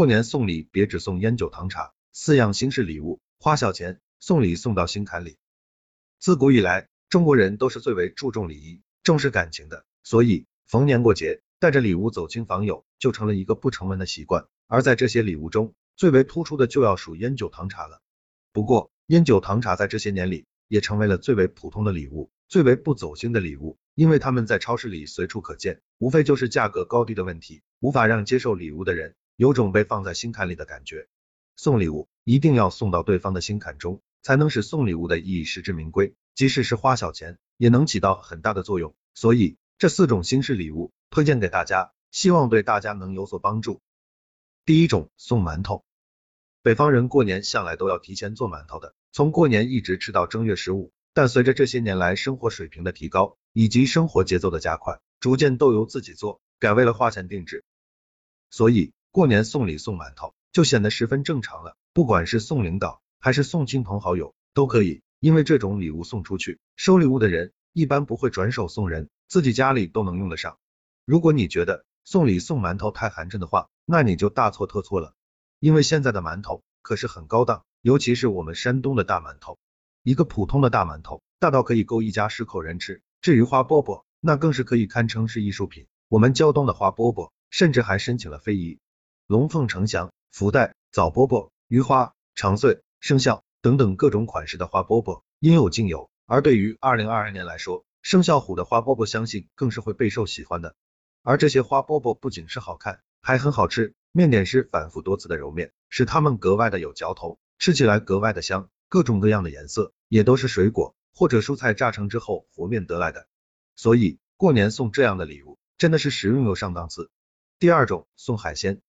过年送礼别只送烟酒糖茶，四样新式礼物，花小钱，送礼送到心坎里。自古以来，中国人都是最为注重礼仪、重视感情的，所以逢年过节带着礼物走亲访友就成了一个不成文的习惯。而在这些礼物中，最为突出的就要数烟酒糖茶了。不过，烟酒糖茶在这些年里也成为了最为普通的礼物，最为不走心的礼物，因为他们在超市里随处可见，无非就是价格高低的问题，无法让接受礼物的人。有种被放在心坎里的感觉。送礼物一定要送到对方的心坎中，才能使送礼物的意义实至名归。即使是花小钱，也能起到很大的作用。所以这四种新式礼物推荐给大家，希望对大家能有所帮助。第一种，送馒头。北方人过年向来都要提前做馒头的，从过年一直吃到正月十五。但随着这些年来生活水平的提高，以及生活节奏的加快，逐渐都由自己做，改为了花钱定制。所以。过年送礼送馒头就显得十分正常了，不管是送领导还是送亲朋好友都可以，因为这种礼物送出去，收礼物的人一般不会转手送人，自己家里都能用得上。如果你觉得送礼送馒头太寒碜的话，那你就大错特错了，因为现在的馒头可是很高档，尤其是我们山东的大馒头，一个普通的大馒头大到可以够一家十口人吃，至于花饽饽，那更是可以堪称是艺术品。我们胶东的花饽饽甚至还申请了非遗。龙凤呈祥、福袋、枣饽饽、鱼花、长穗、生肖等等各种款式的花饽饽应有尽有。而对于二零二二年来说，生肖虎的花饽饽相信更是会备受喜欢的。而这些花饽饽不仅是好看，还很好吃。面点师反复多次的揉面，使它们格外的有嚼头，吃起来格外的香。各种各样的颜色也都是水果或者蔬菜榨成之后和面得来的。所以过年送这样的礼物，真的是实用又上档次。第二种，送海鲜。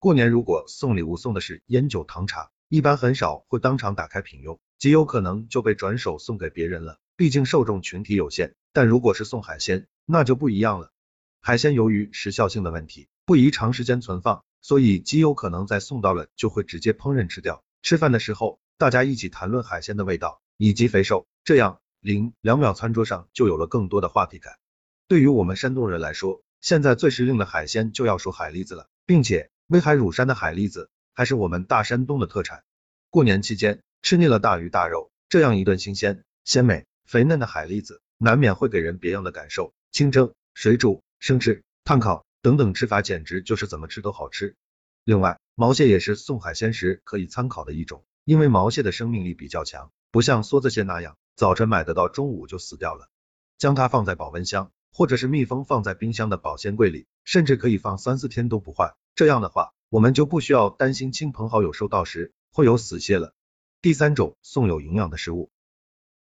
过年如果送礼物送的是烟酒糖茶，一般很少会当场打开品用，极有可能就被转手送给别人了。毕竟受众群体有限。但如果是送海鲜，那就不一样了。海鲜由于时效性的问题，不宜长时间存放，所以极有可能在送到了就会直接烹饪吃掉。吃饭的时候，大家一起谈论海鲜的味道以及肥瘦，这样零两秒餐桌上就有了更多的话题感。对于我们山东人来说，现在最时令的海鲜就要数海蛎子了，并且。威海乳山的海蛎子还是我们大山东的特产。过年期间吃腻了大鱼大肉，这样一顿新鲜、鲜美、肥嫩的海蛎子，难免会给人别样的感受。清蒸、水煮、生吃、炭烤等等吃法，简直就是怎么吃都好吃。另外，毛蟹也是送海鲜时可以参考的一种，因为毛蟹的生命力比较强，不像梭子蟹那样早晨买得到，中午就死掉了。将它放在保温箱，或者是密封放在冰箱的保鲜柜里，甚至可以放三四天都不坏。这样的话，我们就不需要担心亲朋好友收到时会有死蟹了。第三种，送有营养的食物。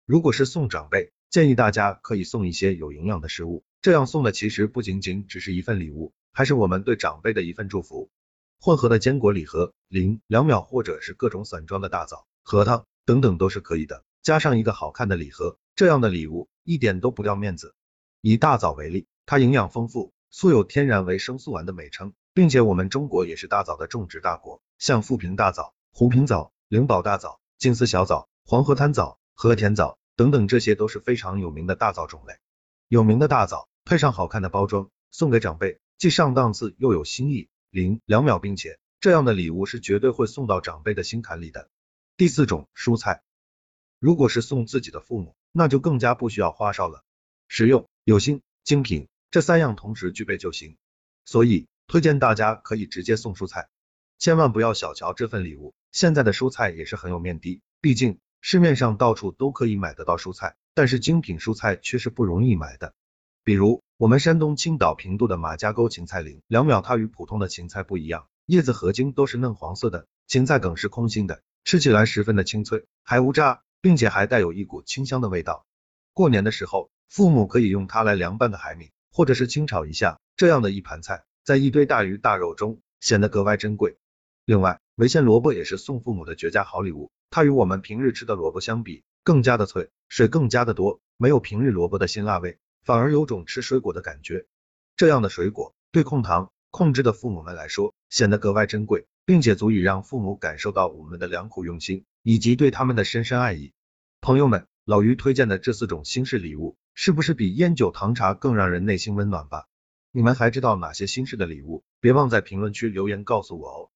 如果是送长辈，建议大家可以送一些有营养的食物，这样送的其实不仅仅只是一份礼物，还是我们对长辈的一份祝福。混合的坚果礼盒，零两秒或者是各种散装的大枣、核桃等等都是可以的，加上一个好看的礼盒，这样的礼物一点都不掉面子。以大枣为例，它营养丰富，素有天然维生素丸的美称。并且我们中国也是大枣的种植大国，像富平大枣、湖平枣、灵宝大枣、金丝小枣、黄河滩枣、和田枣等等，这些都是非常有名的大枣种类。有名的大枣配上好看的包装，送给长辈，既上档次又有新意。零两秒，并且这样的礼物是绝对会送到长辈的心坎里的。第四种，蔬菜。如果是送自己的父母，那就更加不需要花哨了，实用、有心、精品这三样同时具备就行。所以。推荐大家可以直接送蔬菜，千万不要小瞧这份礼物。现在的蔬菜也是很有面的，毕竟市面上到处都可以买得到蔬菜，但是精品蔬菜却是不容易买的。比如我们山东青岛平度的马家沟芹菜林，两秒它与普通的芹菜不一样，叶子和茎都是嫩黄色的，芹菜梗是空心的，吃起来十分的清脆，还无渣，并且还带有一股清香的味道。过年的时候，父母可以用它来凉拌的海米，或者是清炒一下，这样的一盘菜。在一堆大鱼大肉中显得格外珍贵。另外，潍县萝卜也是送父母的绝佳好礼物。它与我们平日吃的萝卜相比，更加的脆，水更加的多，没有平日萝卜的辛辣味，反而有种吃水果的感觉。这样的水果对控糖控制的父母们来说显得格外珍贵，并且足以让父母感受到我们的良苦用心以及对他们的深深爱意。朋友们，老于推荐的这四种新式礼物，是不是比烟酒糖茶更让人内心温暖吧？你们还知道哪些新式的礼物？别忘在评论区留言告诉我哦。